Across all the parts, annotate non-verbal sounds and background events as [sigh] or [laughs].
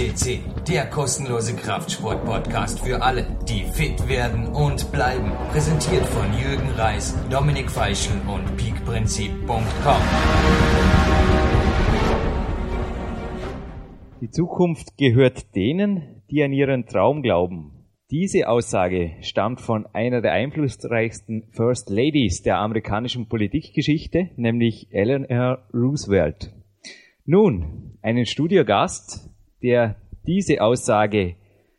CC, der kostenlose Kraftsport-Podcast für alle, die fit werden und bleiben. Präsentiert von Jürgen Reis, Dominik Feischl und peakprinzip.com. Die Zukunft gehört denen, die an ihren Traum glauben. Diese Aussage stammt von einer der einflussreichsten First Ladies der amerikanischen Politikgeschichte, nämlich Eleanor Roosevelt. Nun, einen Studiogast, der diese Aussage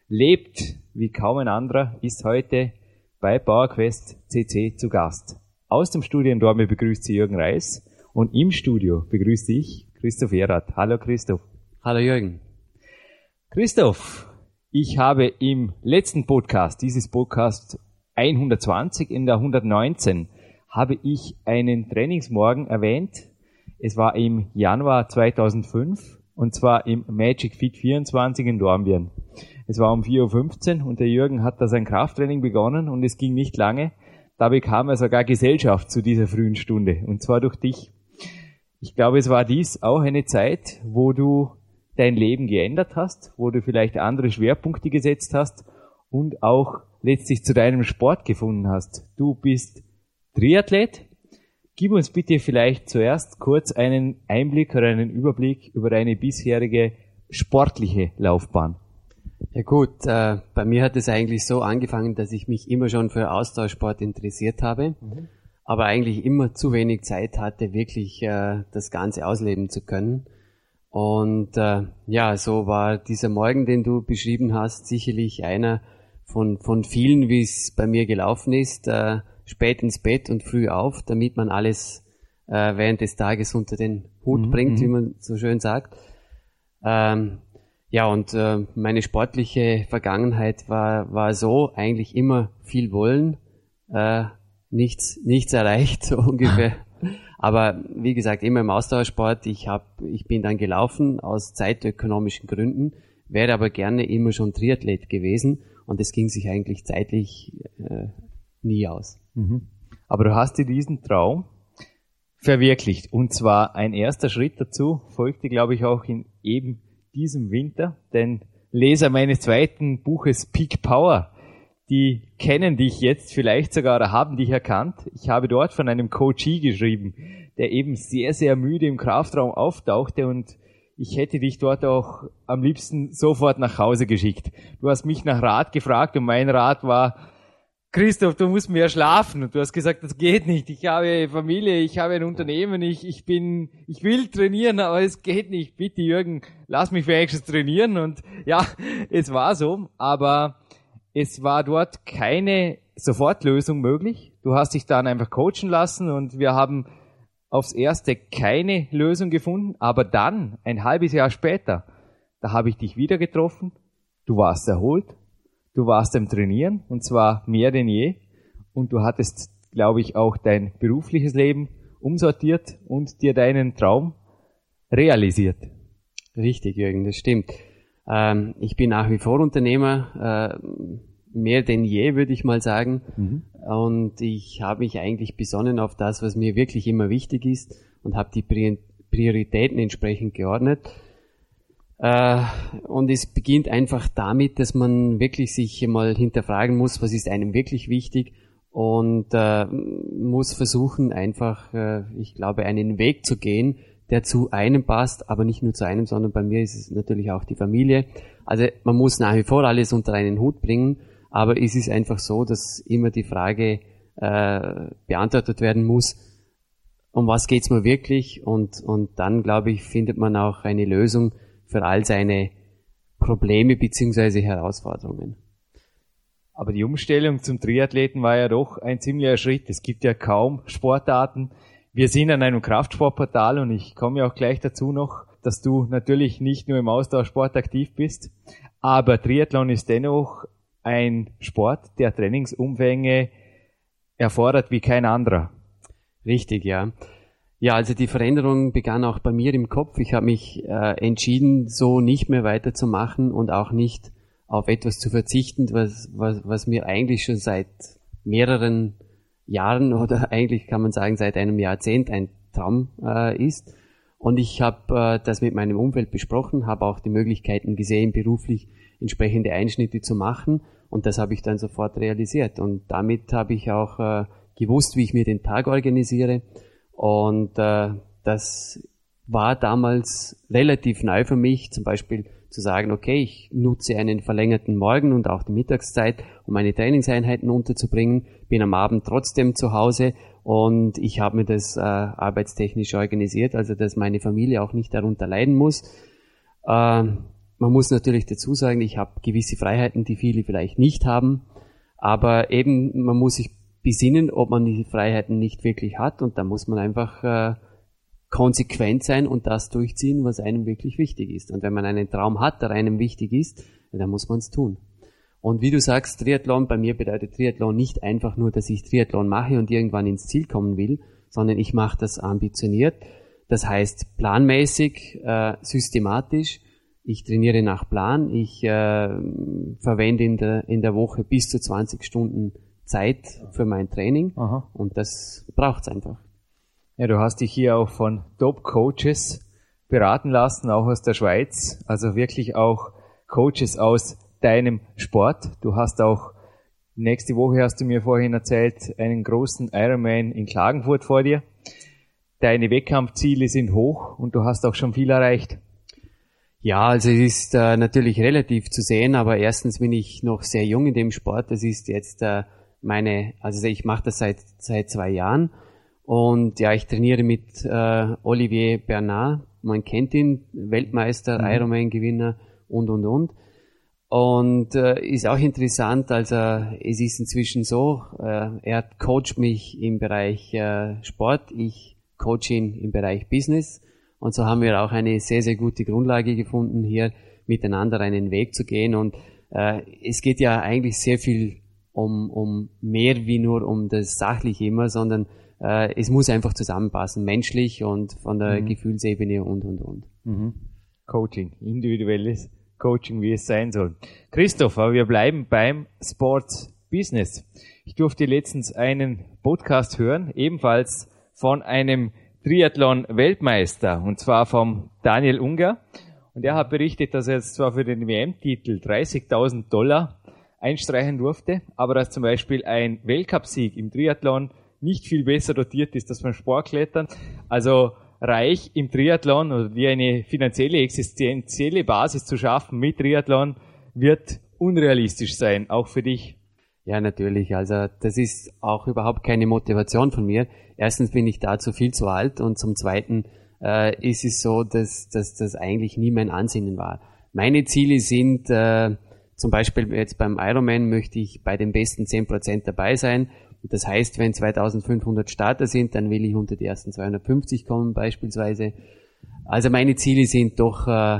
lebt wie kaum ein anderer, ist heute bei PowerQuest CC zu Gast. Aus dem Studiendorme begrüßt sie Jürgen Reis und im Studio begrüße ich Christoph Erath. Hallo Christoph. Hallo Jürgen. Christoph, ich habe im letzten Podcast, dieses Podcast 120 in der 119, habe ich einen Trainingsmorgen erwähnt. Es war im Januar 2005 und zwar im Magic Fit 24 in Dornbirn. Es war um 4.15 Uhr und der Jürgen hat da sein Krafttraining begonnen und es ging nicht lange. Da bekam er sogar Gesellschaft zu dieser frühen Stunde und zwar durch dich. Ich glaube, es war dies auch eine Zeit, wo du dein Leben geändert hast, wo du vielleicht andere Schwerpunkte gesetzt hast und auch letztlich zu deinem Sport gefunden hast. Du bist Triathlet. Gib uns bitte vielleicht zuerst kurz einen Einblick oder einen Überblick über deine bisherige sportliche Laufbahn. Ja gut, äh, bei mir hat es eigentlich so angefangen, dass ich mich immer schon für Austauschsport interessiert habe, mhm. aber eigentlich immer zu wenig Zeit hatte, wirklich äh, das Ganze ausleben zu können. Und äh, ja, so war dieser Morgen, den du beschrieben hast, sicherlich einer von, von vielen, wie es bei mir gelaufen ist. Äh, spät ins Bett und früh auf, damit man alles äh, während des Tages unter den Hut mhm. bringt, wie mhm. man so schön sagt. Ähm, ja, und äh, meine sportliche Vergangenheit war, war so, eigentlich immer viel wollen, äh, nichts, nichts erreicht, [laughs] so ungefähr. Aber wie gesagt, immer im Ausdauersport. Ich, hab, ich bin dann gelaufen aus zeitökonomischen Gründen, wäre aber gerne immer schon Triathlet gewesen und es ging sich eigentlich zeitlich äh, nie aus. Mhm. Aber du hast dir diesen Traum verwirklicht. Und zwar ein erster Schritt dazu folgte, glaube ich, auch in eben diesem Winter. Denn Leser meines zweiten Buches Peak Power die kennen dich jetzt vielleicht sogar oder haben dich erkannt. Ich habe dort von einem Coachee geschrieben, der eben sehr, sehr müde im Kraftraum auftauchte und ich hätte dich dort auch am liebsten sofort nach Hause geschickt. Du hast mich nach Rat gefragt und mein Rat war, Christoph, du musst mehr schlafen. Und du hast gesagt, das geht nicht. Ich habe Familie, ich habe ein Unternehmen, ich, ich bin, ich will trainieren, aber es geht nicht. Bitte, Jürgen, lass mich wenigstens trainieren. Und ja, es war so. Aber es war dort keine Sofortlösung möglich. Du hast dich dann einfach coachen lassen und wir haben aufs erste keine Lösung gefunden, aber dann, ein halbes Jahr später, da habe ich dich wieder getroffen, du warst erholt, du warst im Trainieren und zwar mehr denn je und du hattest, glaube ich, auch dein berufliches Leben umsortiert und dir deinen Traum realisiert. Richtig, Jürgen, das stimmt. Ähm, ich bin nach wie vor Unternehmer, äh, mehr denn je, würde ich mal sagen. Mhm. Und ich habe mich eigentlich besonnen auf das, was mir wirklich immer wichtig ist und habe die Prioritäten entsprechend geordnet. Äh, und es beginnt einfach damit, dass man wirklich sich mal hinterfragen muss, was ist einem wirklich wichtig und äh, muss versuchen, einfach, äh, ich glaube, einen Weg zu gehen, der zu einem passt, aber nicht nur zu einem, sondern bei mir ist es natürlich auch die Familie. Also man muss nach wie vor alles unter einen Hut bringen, aber es ist einfach so, dass immer die Frage äh, beantwortet werden muss, um was geht's mir wirklich? Und, und dann, glaube ich, findet man auch eine Lösung für all seine Probleme beziehungsweise Herausforderungen. Aber die Umstellung zum Triathleten war ja doch ein ziemlicher Schritt. Es gibt ja kaum Sportarten, wir sind an einem Kraftsportportal und ich komme ja auch gleich dazu noch, dass du natürlich nicht nur im Ausdauersport aktiv bist, aber Triathlon ist dennoch ein Sport, der Trainingsumfänge erfordert wie kein anderer. Richtig, ja. Ja, also die Veränderung begann auch bei mir im Kopf. Ich habe mich äh, entschieden, so nicht mehr weiterzumachen und auch nicht auf etwas zu verzichten, was, was, was mir eigentlich schon seit mehreren Jahren [laughs] oder eigentlich kann man sagen seit einem Jahrzehnt ein Traum äh, ist. Und ich habe äh, das mit meinem Umfeld besprochen, habe auch die Möglichkeiten gesehen, beruflich entsprechende Einschnitte zu machen. Und das habe ich dann sofort realisiert. Und damit habe ich auch äh, gewusst, wie ich mir den Tag organisiere. Und äh, das war damals relativ neu für mich, zum Beispiel zu sagen, okay, ich nutze einen verlängerten Morgen und auch die Mittagszeit, um meine Trainingseinheiten unterzubringen, bin am Abend trotzdem zu Hause und ich habe mir das äh, arbeitstechnisch organisiert, also dass meine Familie auch nicht darunter leiden muss. Äh, man muss natürlich dazu sagen, ich habe gewisse Freiheiten, die viele vielleicht nicht haben, aber eben man muss sich besinnen, ob man die Freiheiten nicht wirklich hat und da muss man einfach äh, konsequent sein und das durchziehen, was einem wirklich wichtig ist. Und wenn man einen Traum hat, der einem wichtig ist, dann muss man es tun. Und wie du sagst, Triathlon, bei mir bedeutet Triathlon nicht einfach nur, dass ich Triathlon mache und irgendwann ins Ziel kommen will, sondern ich mache das ambitioniert. Das heißt planmäßig, äh, systematisch. Ich trainiere nach Plan. Ich äh, verwende in der, in der Woche bis zu 20 Stunden Zeit für mein Training. Aha. Und das braucht's einfach. Ja, du hast dich hier auch von Top-Coaches beraten lassen, auch aus der Schweiz. Also wirklich auch Coaches aus deinem Sport. Du hast auch nächste Woche, hast du mir vorhin erzählt, einen großen Ironman in Klagenfurt vor dir. Deine Wettkampfziele sind hoch und du hast auch schon viel erreicht. Ja, also es ist äh, natürlich relativ zu sehen, aber erstens bin ich noch sehr jung in dem Sport. Das ist jetzt äh, meine, also ich mache das seit seit zwei Jahren und ja, ich trainiere mit äh, Olivier Bernard. Man kennt ihn, Weltmeister, mhm. Ironman-Gewinner und und und. Und äh, ist auch interessant, also es ist inzwischen so, äh, er coacht mich im Bereich äh, Sport, ich coach ihn im Bereich Business. Und so haben wir auch eine sehr, sehr gute Grundlage gefunden, hier miteinander einen Weg zu gehen. Und äh, es geht ja eigentlich sehr viel um, um mehr wie nur um das Sachliche immer, sondern äh, es muss einfach zusammenpassen, menschlich und von der mhm. Gefühlsebene und, und, und. Mhm. Coaching, individuelles Coaching, wie es sein soll. Christopher, wir bleiben beim Sports Business. Ich durfte letztens einen Podcast hören, ebenfalls von einem Triathlon-Weltmeister, und zwar vom Daniel Unger. Und er hat berichtet, dass er jetzt zwar für den WM-Titel 30.000 Dollar einstreichen durfte, aber dass zum Beispiel ein Weltcupsieg im Triathlon nicht viel besser dotiert ist als beim Sportklettern. Also reich im Triathlon oder wie eine finanzielle, existenzielle Basis zu schaffen mit Triathlon wird unrealistisch sein, auch für dich. Ja, natürlich. Also das ist auch überhaupt keine Motivation von mir. Erstens bin ich dazu viel zu alt und zum Zweiten äh, ist es so, dass, dass das eigentlich nie mein Ansinnen war. Meine Ziele sind äh, zum Beispiel jetzt beim Ironman möchte ich bei den besten 10% dabei sein das heißt, wenn 2500 Starter sind, dann will ich unter die ersten 250 kommen beispielsweise. Also meine Ziele sind doch äh,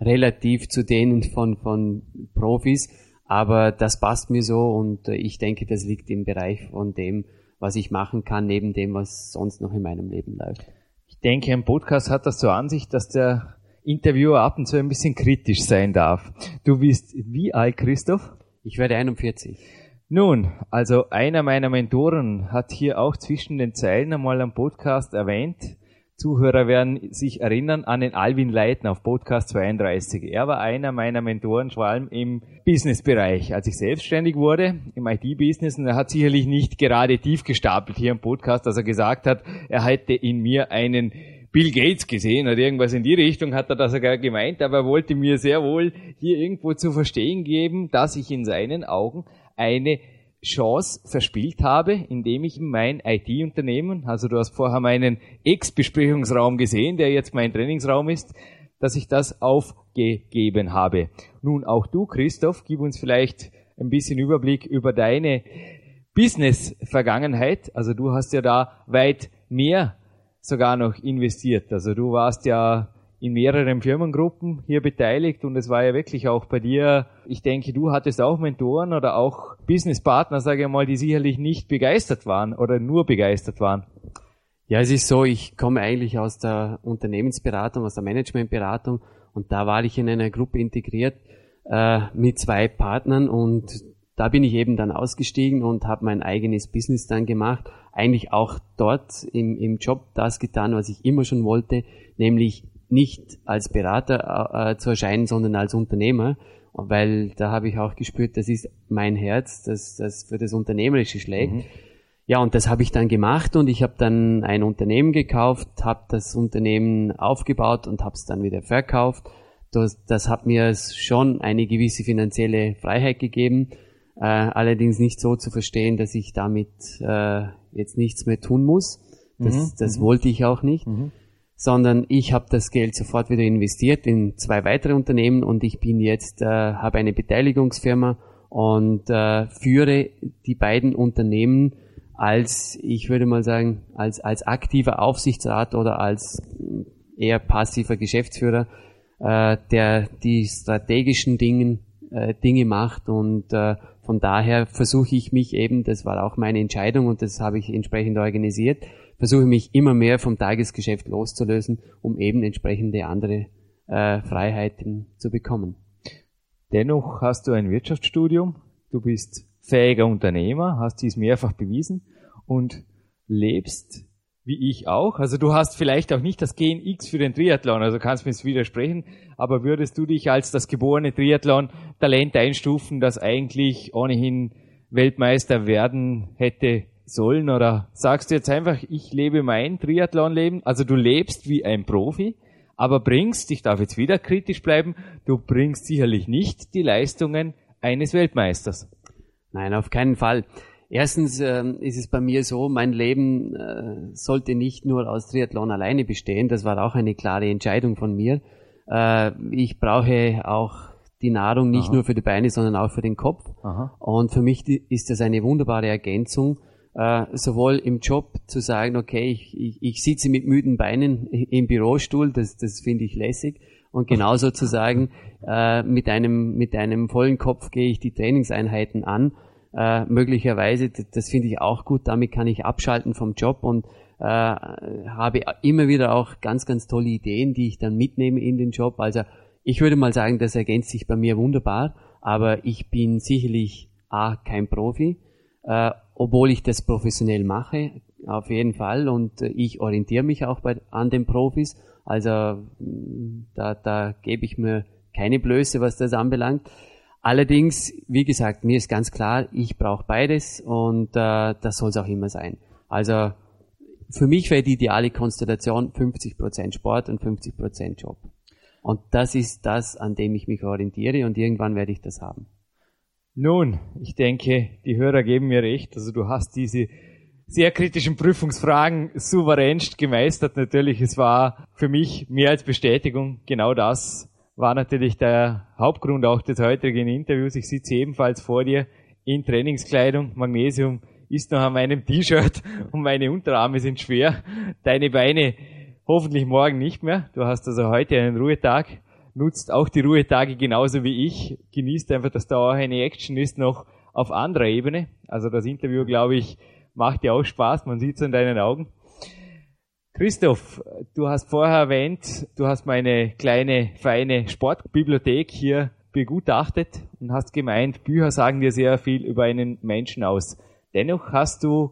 relativ zu denen von, von Profis, aber das passt mir so und äh, ich denke, das liegt im Bereich von dem, was ich machen kann, neben dem, was sonst noch in meinem Leben läuft. Ich denke, ein Podcast hat das zur Ansicht, dass der Interviewer ab und zu ein bisschen kritisch sein darf. Du bist wie alt, Christoph? Ich werde 41. Nun, also einer meiner Mentoren hat hier auch zwischen den Zeilen einmal am Podcast erwähnt. Zuhörer werden sich erinnern an den Alvin Leitner auf Podcast 32. Er war einer meiner Mentoren, vor allem im Businessbereich. Als ich selbstständig wurde im IT-Business, und er hat sicherlich nicht gerade tief gestapelt hier im Podcast, dass er gesagt hat, er hätte in mir einen Bill Gates gesehen oder irgendwas in die Richtung hat er das sogar gemeint, aber er wollte mir sehr wohl hier irgendwo zu verstehen geben, dass ich in seinen Augen eine Chance verspielt habe, indem ich mein IT-Unternehmen, also du hast vorher meinen Ex-Besprechungsraum gesehen, der jetzt mein Trainingsraum ist, dass ich das aufgegeben habe. Nun auch du, Christoph, gib uns vielleicht ein bisschen Überblick über deine Business-Vergangenheit. Also du hast ja da weit mehr sogar noch investiert. Also du warst ja in mehreren Firmengruppen hier beteiligt und es war ja wirklich auch bei dir, ich denke, du hattest auch Mentoren oder auch Businesspartner, sage ich mal, die sicherlich nicht begeistert waren oder nur begeistert waren. Ja, es ist so, ich komme eigentlich aus der Unternehmensberatung, aus der Managementberatung und da war ich in einer Gruppe integriert äh, mit zwei Partnern und da bin ich eben dann ausgestiegen und habe mein eigenes Business dann gemacht. Eigentlich auch dort im, im Job das getan, was ich immer schon wollte, nämlich nicht als Berater äh, zu erscheinen, sondern als Unternehmer, weil da habe ich auch gespürt, das ist mein Herz, das, das für das Unternehmerische schlägt. Mhm. Ja, und das habe ich dann gemacht und ich habe dann ein Unternehmen gekauft, habe das Unternehmen aufgebaut und habe es dann wieder verkauft. Das, das hat mir schon eine gewisse finanzielle Freiheit gegeben, äh, allerdings nicht so zu verstehen, dass ich damit äh, jetzt nichts mehr tun muss. Das, mhm. das mhm. wollte ich auch nicht. Mhm sondern ich habe das Geld sofort wieder investiert in zwei weitere Unternehmen und ich bin jetzt, äh, habe eine Beteiligungsfirma und äh, führe die beiden Unternehmen als, ich würde mal sagen, als, als aktiver Aufsichtsrat oder als eher passiver Geschäftsführer, äh, der die strategischen Dingen, äh, Dinge macht und äh, von daher versuche ich mich eben, das war auch meine Entscheidung und das habe ich entsprechend organisiert, versuche mich immer mehr vom Tagesgeschäft loszulösen, um eben entsprechende andere äh, Freiheiten zu bekommen. Dennoch hast du ein Wirtschaftsstudium, du bist fähiger Unternehmer, hast dies mehrfach bewiesen und lebst wie ich auch. Also du hast vielleicht auch nicht das Gen X für den Triathlon, also kannst mir es widersprechen, aber würdest du dich als das geborene Triathlon-Talent einstufen, das eigentlich ohnehin Weltmeister werden hätte sollen? Oder sagst du jetzt einfach, ich lebe mein Triathlon-Leben? Also du lebst wie ein Profi, aber bringst, ich darf jetzt wieder kritisch bleiben, du bringst sicherlich nicht die Leistungen eines Weltmeisters. Nein, auf keinen Fall. Erstens äh, ist es bei mir so, mein Leben äh, sollte nicht nur aus Triathlon alleine bestehen. Das war auch eine klare Entscheidung von mir. Äh, ich brauche auch die Nahrung nicht Aha. nur für die Beine, sondern auch für den Kopf. Aha. Und für mich ist das eine wunderbare Ergänzung äh, sowohl im Job zu sagen, okay, ich, ich, ich sitze mit müden Beinen [laughs] im Bürostuhl, das, das finde ich lässig. Und genauso zu sagen, äh, mit, einem, mit einem vollen Kopf gehe ich die Trainingseinheiten an. Äh, möglicherweise, das, finde ich auch gut, damit kann ich abschalten vom Job und äh, habe immer wieder auch ganz, ganz tolle Ideen, die ich dann mitnehme in den Job. Also ich würde mal sagen, das ergänzt sich bei mir wunderbar, aber ich bin sicherlich A, kein Profi, äh, obwohl ich das professionell mache, auf jeden Fall. Und äh, ich orientiere mich auch bei, an den Profis. Also da, da gebe ich mir keine Blöße, was das anbelangt. Allerdings, wie gesagt, mir ist ganz klar, ich brauche beides und äh, das soll es auch immer sein. Also für mich wäre die ideale Konstellation 50% Sport und 50% Job. Und das ist das, an dem ich mich orientiere und irgendwann werde ich das haben. Nun, ich denke, die Hörer geben mir recht. Also du hast diese sehr kritischen Prüfungsfragen souveränst gemeistert. Natürlich, es war für mich mehr als Bestätigung. Genau das war natürlich der Hauptgrund auch des heutigen Interviews. Ich sitze ebenfalls vor dir in Trainingskleidung. Magnesium ist noch an meinem T-Shirt [laughs] und meine Unterarme sind schwer. Deine Beine hoffentlich morgen nicht mehr. Du hast also heute einen Ruhetag nutzt auch die Ruhetage genauso wie ich, genießt einfach, dass da auch eine Action ist, noch auf anderer Ebene. Also das Interview, glaube ich, macht dir auch Spaß, man sieht es in deinen Augen. Christoph, du hast vorher erwähnt, du hast meine kleine, feine Sportbibliothek hier begutachtet und hast gemeint, Bücher sagen dir sehr viel über einen Menschen aus. Dennoch hast du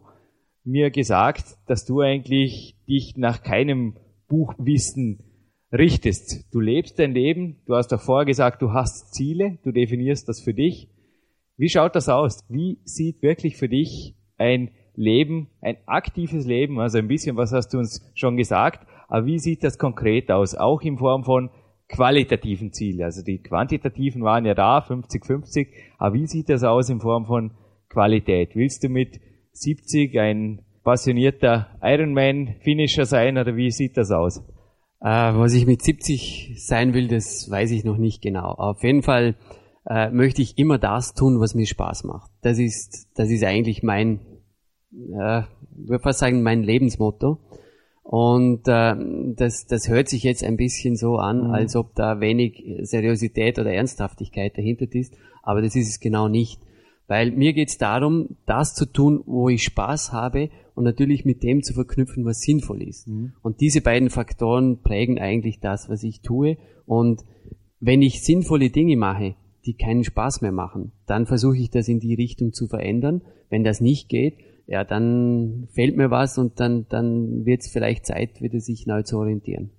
mir gesagt, dass du eigentlich dich nach keinem Buchwissen richtest. Du lebst dein Leben, du hast vorher gesagt, du hast Ziele, du definierst das für dich. Wie schaut das aus? Wie sieht wirklich für dich ein Leben, ein aktives Leben, also ein bisschen, was hast du uns schon gesagt, aber wie sieht das konkret aus? Auch in Form von qualitativen Zielen. Also die quantitativen waren ja da, 50-50, aber wie sieht das aus in Form von Qualität? Willst du mit 70 ein passionierter Ironman-Finisher sein oder wie sieht das aus? Äh, was ich mit 70 sein will, das weiß ich noch nicht genau. Auf jeden Fall äh, möchte ich immer das tun, was mir Spaß macht. Das ist, das ist eigentlich mein, äh, würde fast sagen, mein Lebensmotto. Und äh, das, das hört sich jetzt ein bisschen so an, mhm. als ob da wenig Seriosität oder Ernsthaftigkeit dahinter ist, aber das ist es genau nicht. Weil mir geht es darum, das zu tun, wo ich Spaß habe und natürlich mit dem zu verknüpfen, was sinnvoll ist. Mhm. Und diese beiden Faktoren prägen eigentlich das, was ich tue. Und wenn ich sinnvolle Dinge mache, die keinen Spaß mehr machen. Dann versuche ich das in die Richtung zu verändern. Wenn das nicht geht, ja, dann fehlt mir was und dann, dann wird es vielleicht Zeit, wieder sich neu zu orientieren.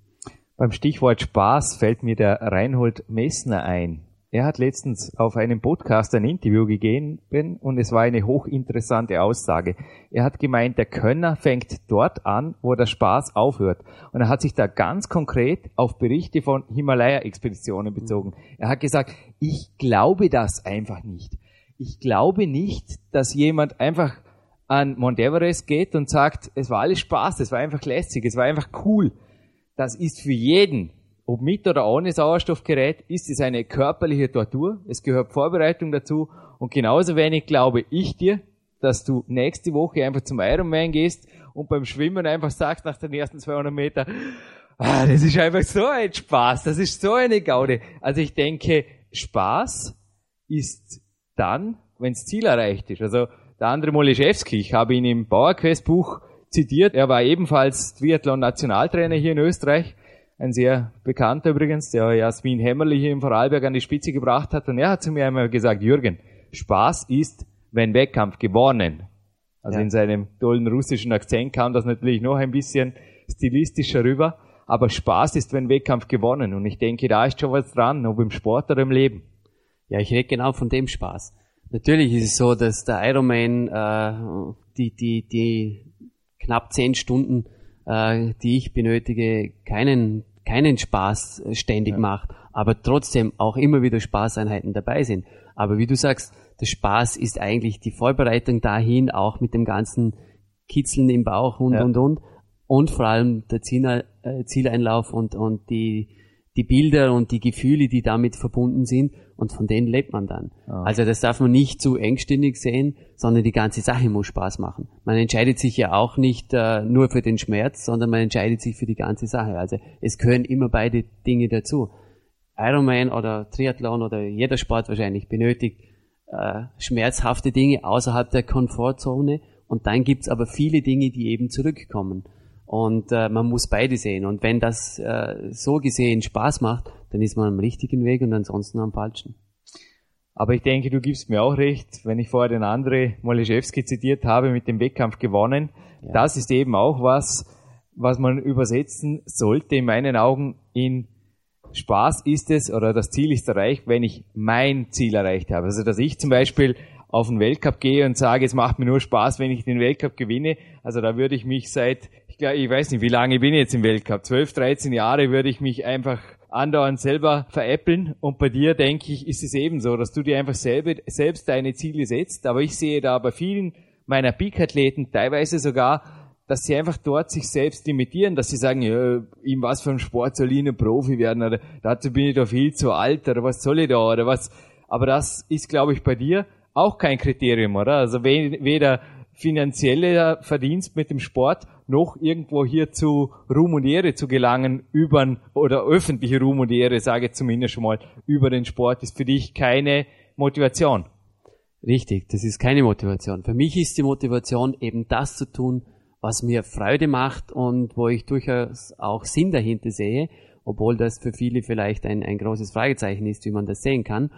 Beim Stichwort Spaß fällt mir der Reinhold Messner ein. Er hat letztens auf einem Podcast ein Interview gegeben und es war eine hochinteressante Aussage. Er hat gemeint, der Könner fängt dort an, wo der Spaß aufhört. Und er hat sich da ganz konkret auf Berichte von Himalaya-Expeditionen bezogen. Er hat gesagt, ich glaube das einfach nicht. Ich glaube nicht, dass jemand einfach an Mount Everest geht und sagt, es war alles Spaß, es war einfach lässig, es war einfach cool. Das ist für jeden ob mit oder ohne Sauerstoffgerät, ist es eine körperliche Tortur. Es gehört Vorbereitung dazu. Und genauso wenig glaube ich dir, dass du nächste Woche einfach zum Ironman gehst und beim Schwimmen einfach sagst nach den ersten 200 Meter, ah, das ist einfach so ein Spaß, das ist so eine Gaude. Also ich denke, Spaß ist dann, wenn das Ziel erreicht ist. Also der andere Moliszewski, ich habe ihn im Bauerquest Buch zitiert, er war ebenfalls Triathlon-Nationaltrainer hier in Österreich ein sehr bekannter übrigens, der Jasmin Hämmerli hier im Vorarlberg an die Spitze gebracht hat. Und er hat zu mir einmal gesagt, Jürgen, Spaß ist, wenn Wettkampf gewonnen. Also ja. in seinem tollen russischen Akzent kam das natürlich noch ein bisschen stilistischer rüber. Aber Spaß ist, wenn Wettkampf gewonnen. Und ich denke, da ist schon was dran, ob im Sport oder im Leben. Ja, ich rede genau von dem Spaß. Natürlich ist es so, dass der Ironman äh, die, die, die knapp zehn Stunden, äh, die ich benötige, keinen keinen Spaß äh, ständig ja. macht, aber trotzdem auch immer wieder Spaßeinheiten dabei sind. Aber wie du sagst, der Spaß ist eigentlich die Vorbereitung dahin, auch mit dem ganzen Kitzeln im Bauch und ja. und und. Und vor allem der äh, Zieleinlauf und, und die, die Bilder und die Gefühle, die damit verbunden sind und von denen lebt man dann. Ah. Also das darf man nicht zu engständig sehen, sondern die ganze Sache muss Spaß machen. Man entscheidet sich ja auch nicht äh, nur für den Schmerz, sondern man entscheidet sich für die ganze Sache. Also es gehören immer beide Dinge dazu. Ironman oder Triathlon oder jeder Sport wahrscheinlich benötigt äh, schmerzhafte Dinge außerhalb der Komfortzone und dann gibt's aber viele Dinge, die eben zurückkommen. Und äh, man muss beide sehen. Und wenn das äh, so gesehen Spaß macht, dann ist man am richtigen Weg und ansonsten am falschen. Aber ich denke, du gibst mir auch recht, wenn ich vorher den André Moliszewski zitiert habe, mit dem Wettkampf gewonnen. Ja. Das ist eben auch was, was man übersetzen sollte, in meinen Augen, in Spaß ist es oder das Ziel ist erreicht, wenn ich mein Ziel erreicht habe. Also, dass ich zum Beispiel auf den Weltcup gehe und sage, es macht mir nur Spaß, wenn ich den Weltcup gewinne. Also da würde ich mich seit, ich, glaube, ich weiß nicht, wie lange ich bin jetzt im Weltcup, 12, 13 Jahre würde ich mich einfach andauernd selber veräppeln. Und bei dir, denke ich, ist es ebenso, dass du dir einfach selber, selbst deine Ziele setzt. Aber ich sehe da bei vielen meiner Peak-Athleten teilweise sogar, dass sie einfach dort sich selbst limitieren, dass sie sagen, ja, in was für einem Sport soll ich ein Profi werden oder dazu bin ich doch viel zu alt oder was soll ich da oder was. Aber das ist, glaube ich, bei dir auch kein Kriterium, oder? Also weder finanzieller Verdienst mit dem Sport noch irgendwo hier zu Ruhm und Ehre zu gelangen über oder öffentliche Ruhm und Ehre, sage ich zumindest schon mal, über den Sport ist für dich keine Motivation. Richtig, das ist keine Motivation. Für mich ist die Motivation eben das zu tun, was mir Freude macht und wo ich durchaus auch Sinn dahinter sehe, obwohl das für viele vielleicht ein, ein großes Fragezeichen ist, wie man das sehen kann.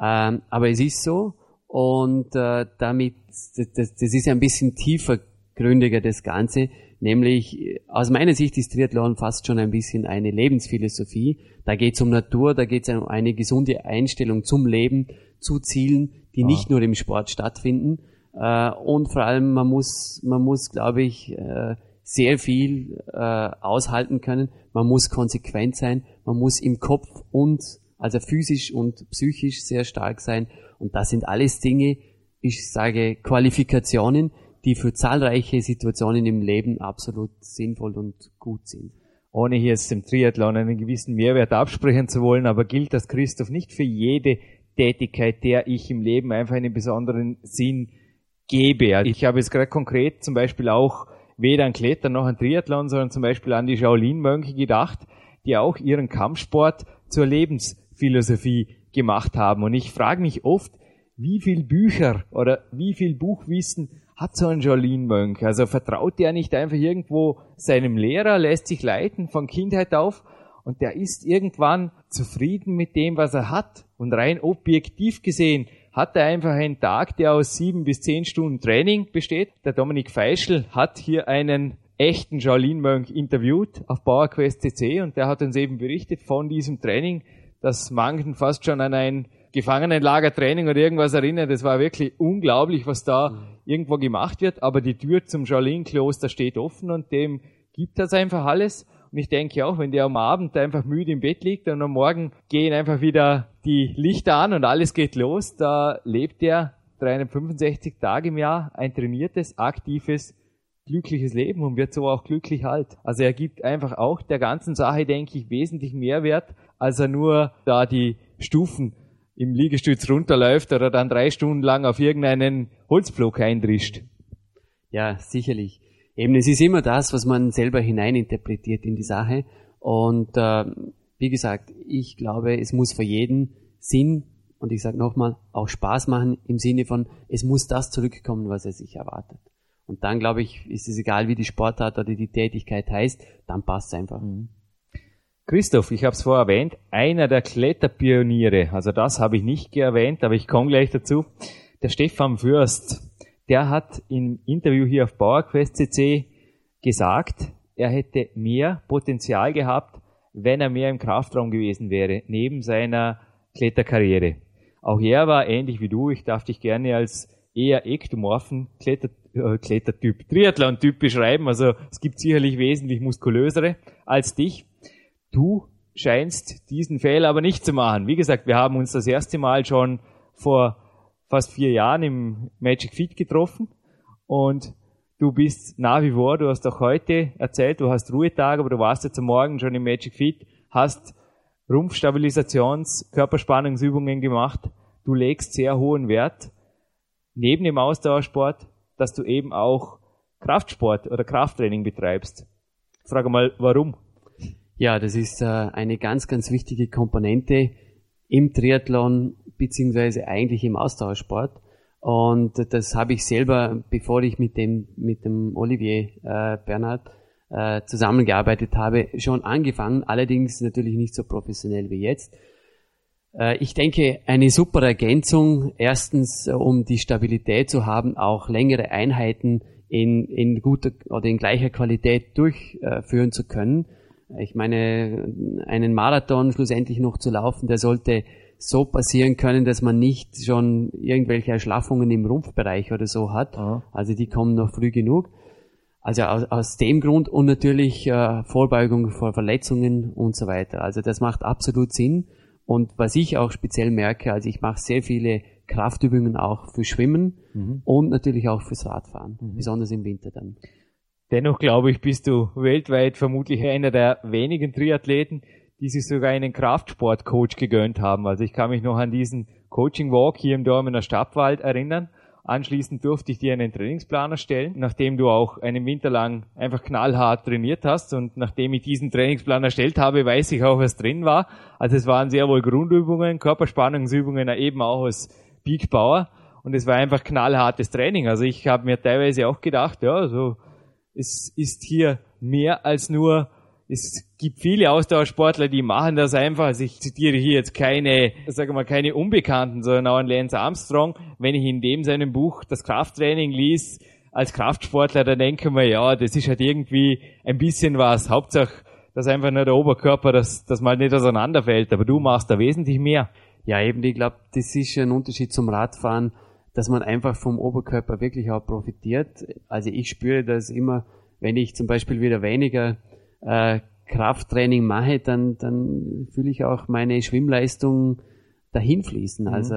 Ähm, aber es ist so und äh, damit, das, das, ist ein bisschen tiefer gründiger das Ganze, nämlich aus meiner Sicht ist Triathlon fast schon ein bisschen eine Lebensphilosophie. Da geht es um Natur, da geht es um eine gesunde Einstellung zum Leben, zu Zielen, die ah. nicht nur im Sport stattfinden. Äh, und vor allem, man muss, man muss, glaube ich, äh, sehr viel äh, aushalten können. Man muss konsequent sein. Man muss im Kopf und also physisch und psychisch sehr stark sein. Und das sind alles Dinge, ich sage Qualifikationen, die für zahlreiche Situationen im Leben absolut sinnvoll und gut sind. Ohne hier jetzt dem Triathlon einen gewissen Mehrwert absprechen zu wollen, aber gilt das Christoph nicht für jede Tätigkeit, der ich im Leben einfach einen besonderen Sinn gebe. Also ich habe jetzt gerade konkret zum Beispiel auch weder an Klettern noch an Triathlon, sondern zum Beispiel an die Shaolin-Mönche gedacht, die auch ihren Kampfsport zur Lebens Philosophie gemacht haben. Und ich frage mich oft, wie viel Bücher oder wie viel Buchwissen hat so ein Jolene-Mönch? Also vertraut der nicht einfach irgendwo seinem Lehrer, lässt sich leiten von Kindheit auf? und der ist irgendwann zufrieden mit dem, was er hat. Und rein objektiv gesehen hat er einfach einen Tag, der aus sieben bis zehn Stunden Training besteht. Der Dominik Feischl hat hier einen echten Shaolin Mönch interviewt auf PowerQuest CC und der hat uns eben berichtet von diesem Training, das manchen fast schon an ein Gefangenenlagertraining oder irgendwas erinnert. Das war wirklich unglaublich, was da mhm. irgendwo gemacht wird. Aber die Tür zum Shaolin-Kloster steht offen und dem gibt das einfach alles. Und ich denke auch, wenn der am Abend einfach müde im Bett liegt und am Morgen gehen einfach wieder die Lichter an und alles geht los, da lebt er 365 Tage im Jahr ein trainiertes, aktives, glückliches Leben und wird so auch glücklich alt. Also er gibt einfach auch der ganzen Sache, denke ich, wesentlich mehr Wert, als er nur da die Stufen im Liegestütz runterläuft oder dann drei Stunden lang auf irgendeinen Holzpflock eindrischt. Ja, sicherlich. Eben, es ist immer das, was man selber hineininterpretiert in die Sache. Und äh, wie gesagt, ich glaube, es muss für jeden Sinn und ich sage nochmal, auch Spaß machen im Sinne von, es muss das zurückkommen, was er sich erwartet. Und dann, glaube ich, ist es egal, wie die Sportart oder die Tätigkeit heißt, dann passt es einfach. Mhm. Christoph, ich habe es vorher erwähnt, einer der Kletterpioniere, also das habe ich nicht erwähnt, aber ich komme gleich dazu, der Stefan Fürst, der hat im Interview hier auf PowerQuest CC gesagt, er hätte mehr Potenzial gehabt, wenn er mehr im Kraftraum gewesen wäre, neben seiner Kletterkarriere. Auch er war ähnlich wie du, ich darf dich gerne als eher ektomorphen Kletter, äh, Klettertyp, Triathlon-Typ beschreiben, also es gibt sicherlich wesentlich muskulösere als dich. Du scheinst diesen Fehler aber nicht zu machen. Wie gesagt, wir haben uns das erste Mal schon vor fast vier Jahren im Magic Feet getroffen und du bist nach wie vor, du hast auch heute erzählt, du hast Ruhetage, aber du warst jetzt am Morgen schon im Magic Feet, hast Rumpfstabilisations-, Körperspannungsübungen gemacht. Du legst sehr hohen Wert neben dem Ausdauersport, dass du eben auch Kraftsport oder Krafttraining betreibst. Frage mal, warum? Ja, das ist äh, eine ganz, ganz wichtige Komponente im Triathlon beziehungsweise eigentlich im Ausdauersport. Und das habe ich selber, bevor ich mit dem, mit dem Olivier äh, Bernhard äh, zusammengearbeitet habe, schon angefangen, allerdings natürlich nicht so professionell wie jetzt. Äh, ich denke, eine super Ergänzung, erstens, um die Stabilität zu haben, auch längere Einheiten in, in guter oder in gleicher Qualität durchführen zu können. Ich meine, einen Marathon schlussendlich noch zu laufen, der sollte so passieren können, dass man nicht schon irgendwelche Erschlaffungen im Rumpfbereich oder so hat. Aha. Also die kommen noch früh genug. Also aus, aus dem Grund und natürlich äh, Vorbeugung vor Verletzungen und so weiter. Also das macht absolut Sinn. Und was ich auch speziell merke, also ich mache sehr viele Kraftübungen auch für Schwimmen mhm. und natürlich auch fürs Radfahren, mhm. besonders im Winter dann. Dennoch glaube ich, bist du weltweit vermutlich einer der wenigen Triathleten, die sich sogar einen Kraftsportcoach gegönnt haben. Also ich kann mich noch an diesen Coaching Walk hier im Dormener Stadtwald erinnern. Anschließend durfte ich dir einen Trainingsplan erstellen, nachdem du auch einen Winter lang einfach knallhart trainiert hast. Und nachdem ich diesen Trainingsplan erstellt habe, weiß ich auch, was drin war. Also es waren sehr wohl Grundübungen, Körperspannungsübungen, eben auch aus Peak Power. Und es war einfach knallhartes Training. Also ich habe mir teilweise auch gedacht, ja, so, es ist hier mehr als nur es gibt viele Ausdauersportler, die machen das einfach. Also ich zitiere hier jetzt keine, sagen wir mal, keine Unbekannten, sondern auch einen Lance Armstrong. Wenn ich in dem seinem Buch das Krafttraining liest, als Kraftsportler, dann denke ich mir, ja, das ist halt irgendwie ein bisschen was. Hauptsache, dass einfach nur der Oberkörper, dass, dass mal nicht auseinanderfällt. Aber du machst da wesentlich mehr. Ja, eben, ich glaube, das ist ein Unterschied zum Radfahren, dass man einfach vom Oberkörper wirklich auch profitiert. Also ich spüre das immer, wenn ich zum Beispiel wieder weniger äh, Krafttraining mache, dann, dann fühle ich auch meine Schwimmleistung dahin fließen. Mhm. Also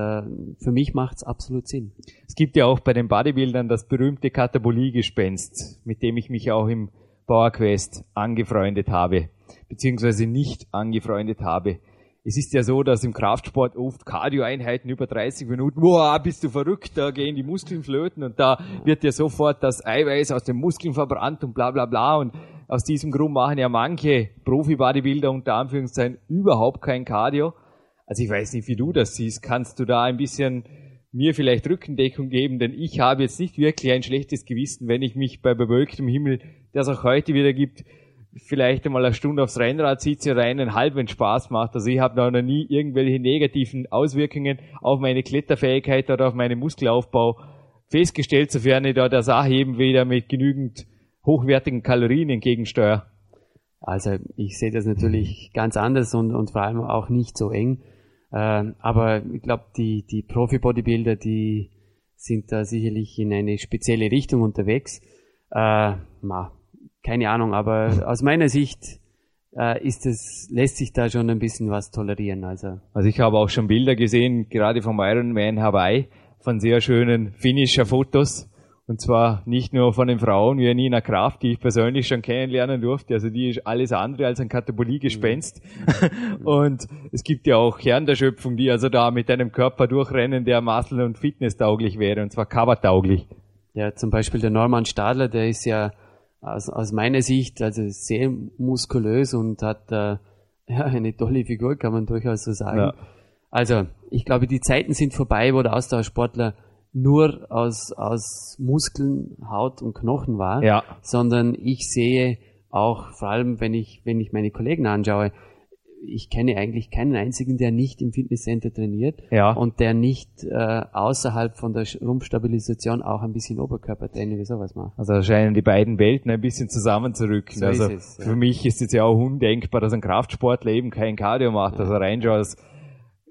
für mich macht es absolut Sinn. Es gibt ja auch bei den Bodybuildern das berühmte Katabolie-Gespenst, mit dem ich mich auch im PowerQuest angefreundet habe, beziehungsweise nicht angefreundet habe. Es ist ja so, dass im Kraftsport oft Cardio-Einheiten über 30 Minuten, boah, bist du verrückt, da gehen die Muskeln flöten und da wird ja sofort das Eiweiß aus den Muskeln verbrannt und bla bla bla und aus diesem Grund machen ja manche Profi-Bodybuilder unter Anführungszeichen überhaupt kein Cardio. Also ich weiß nicht, wie du das siehst. Kannst du da ein bisschen mir vielleicht Rückendeckung geben? Denn ich habe jetzt nicht wirklich ein schlechtes Gewissen, wenn ich mich bei bewölktem Himmel, der es auch heute wieder gibt, vielleicht einmal eine Stunde aufs Rennrad sitze oder einen halben Spaß macht. Also ich habe noch nie irgendwelche negativen Auswirkungen auf meine Kletterfähigkeit oder auf meinen Muskelaufbau festgestellt, sofern ich da der Sache eben wieder mit genügend hochwertigen Kalorien entgegensteuere. Also ich sehe das natürlich ganz anders und, und vor allem auch nicht so eng. Äh, aber ich glaube, die, die Profi-Bodybuilder, die sind da sicherlich in eine spezielle Richtung unterwegs. Äh, keine Ahnung, aber [laughs] aus meiner Sicht äh, ist es, lässt sich da schon ein bisschen was tolerieren. Also, also ich habe auch schon Bilder gesehen, gerade vom Ironman Hawaii, von sehr schönen Finisher-Fotos und zwar nicht nur von den Frauen wie Nina Kraft, die ich persönlich schon kennenlernen durfte. Also die ist alles andere als ein Kataboliegespenst. [laughs] Mhm. und es gibt ja auch Herren der Schöpfung, die also da mit einem Körper durchrennen, der muscle- und fitnesstauglich wäre, und zwar covertauglich. Ja, zum Beispiel der Norman Stadler, der ist ja aus, aus meiner Sicht also sehr muskulös und hat äh, [laughs] ja, eine tolle Figur, kann man durchaus so sagen. Ja. Also, ich glaube, die Zeiten sind vorbei, wo der Ausdauersportler nur aus, aus Muskeln, Haut und Knochen war, ja. sondern ich sehe auch, vor allem wenn ich, wenn ich meine Kollegen anschaue, ich kenne eigentlich keinen einzigen, der nicht im Fitnesscenter trainiert ja. und der nicht äh, außerhalb von der Rumpfstabilisation auch ein bisschen Oberkörpertraining oder sowas macht. Also erscheinen die beiden Welten ein bisschen zusammenzurücken. So also es, ja. für mich ist es ja auch undenkbar, dass ein Kraftsportler eben kein Cardio macht. Ja. Also rein schon aus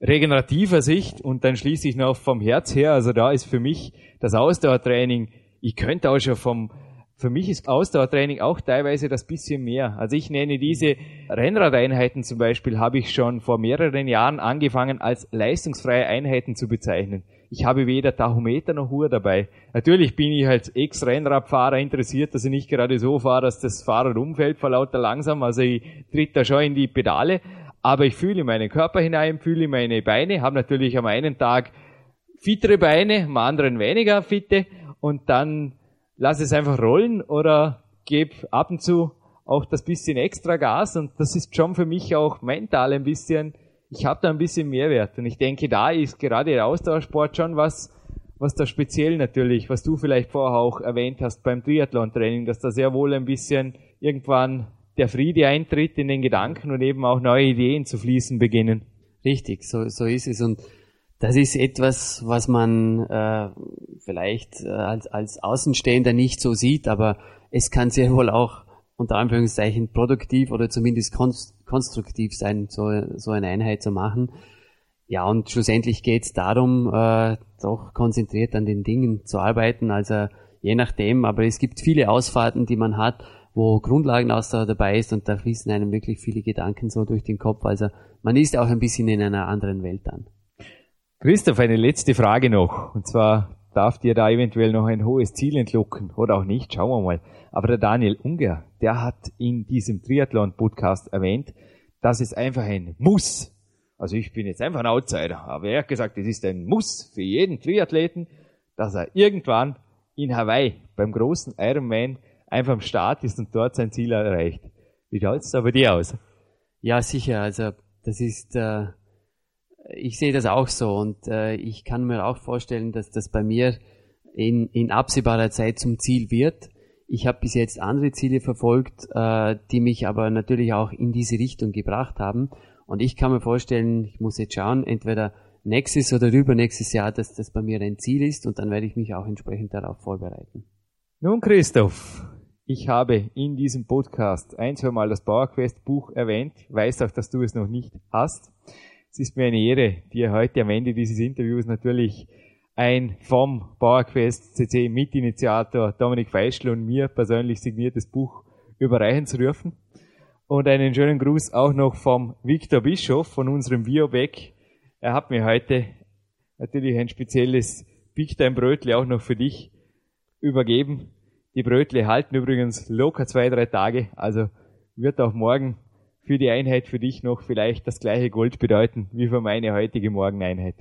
regenerativer Sicht und dann schließe ich noch vom Herz her. Also da ist für mich das Ausdauertraining, ich könnte auch schon vom, für mich ist Ausdauertraining auch teilweise das bisschen mehr. Also ich nenne diese Rennradeinheiten zum Beispiel, habe ich schon vor mehreren Jahren angefangen als leistungsfreie Einheiten zu bezeichnen. Ich habe weder Tachometer noch Uhr dabei. Natürlich bin ich als Ex-Rennradfahrer interessiert, dass ich nicht gerade so fahre, dass das Fahrrad umfällt vor lauter langsam. Also ich tritt da schon in die Pedale aber ich fühle meinen Körper hinein, fühle meine Beine, habe natürlich am einen Tag fittere Beine, am anderen weniger fitte und dann lasse es einfach rollen oder gebe ab und zu auch das bisschen extra Gas und das ist schon für mich auch mental ein bisschen, ich habe da ein bisschen Mehrwert und ich denke, da ist gerade der Ausdauersport schon was, was da speziell natürlich, was du vielleicht vorher auch erwähnt hast beim Triathlon-Training, dass da sehr wohl ein bisschen irgendwann der Friede eintritt in den Gedanken und eben auch neue Ideen zu fließen beginnen. Richtig, so, so ist es. Und das ist etwas, was man äh, vielleicht äh, als, als Außenstehender nicht so sieht, aber es kann sehr wohl auch unter Anführungszeichen produktiv oder zumindest konstruktiv sein, so, so eine Einheit zu machen. Ja, und schlussendlich geht es darum, äh, doch konzentriert an den Dingen zu arbeiten. Also je nachdem, aber es gibt viele Ausfahrten, die man hat wo Grundlagenausdauer dabei ist und da fließen einem wirklich viele Gedanken so durch den Kopf. Also man ist auch ein bisschen in einer anderen Welt dann. Christoph, eine letzte Frage noch. Und zwar darf dir da eventuell noch ein hohes Ziel entlocken oder auch nicht, schauen wir mal. Aber der Daniel Unger, der hat in diesem Triathlon-Podcast erwähnt, dass es einfach ein Muss, also ich bin jetzt einfach ein Outsider, aber er hat gesagt, es ist ein Muss für jeden Triathleten, dass er irgendwann in Hawaii beim großen Ironman einfach am Start ist und dort sein Ziel erreicht. Wie schaut es da bei dir aus? Ja, sicher. Also das ist, äh, ich sehe das auch so und äh, ich kann mir auch vorstellen, dass das bei mir in, in absehbarer Zeit zum Ziel wird. Ich habe bis jetzt andere Ziele verfolgt, äh, die mich aber natürlich auch in diese Richtung gebracht haben. Und ich kann mir vorstellen, ich muss jetzt schauen, entweder nächstes oder übernächstes Jahr, dass das bei mir ein Ziel ist und dann werde ich mich auch entsprechend darauf vorbereiten. Nun, Christoph, ich habe in diesem Podcast ein, zwei Mal das PowerQuest Buch erwähnt, weiß auch, dass du es noch nicht hast. Es ist mir eine Ehre, dir heute am Ende dieses Interviews natürlich ein vom PowerQuest CC Mitinitiator Dominik Feischl und mir persönlich signiertes Buch überreichen zu dürfen. Und einen schönen Gruß auch noch vom Victor Bischof von unserem Bioback. Er hat mir heute natürlich ein spezielles Big Time Brötle auch noch für dich übergeben. Die Brötle halten übrigens locker zwei, drei Tage, also wird auch morgen für die Einheit für dich noch vielleicht das gleiche Gold bedeuten wie für meine heutige Morgeneinheit.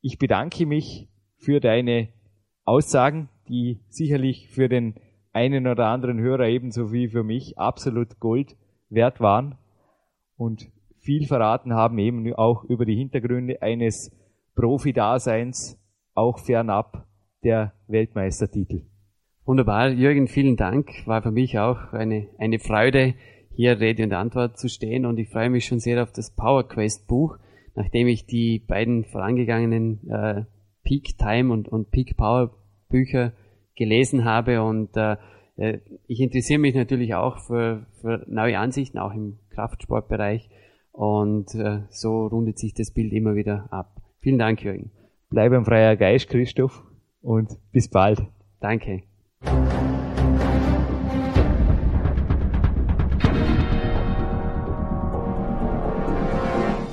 Ich bedanke mich für deine Aussagen, die sicherlich für den einen oder anderen Hörer ebenso wie für mich absolut Gold wert waren und viel verraten haben eben auch über die Hintergründe eines Profi-Daseins, auch fernab der Weltmeistertitel. Wunderbar, Jürgen, vielen Dank. War für mich auch eine, eine Freude, hier Rede und Antwort zu stehen und ich freue mich schon sehr auf das Power Quest Buch, nachdem ich die beiden vorangegangenen äh, Peak Time und, und Peak Power Bücher gelesen habe und äh, äh, ich interessiere mich natürlich auch für, für neue Ansichten, auch im Kraftsportbereich und äh, so rundet sich das Bild immer wieder ab. Vielen Dank, Jürgen. Bleib ein freier Geist, Christoph, und bis bald. Danke.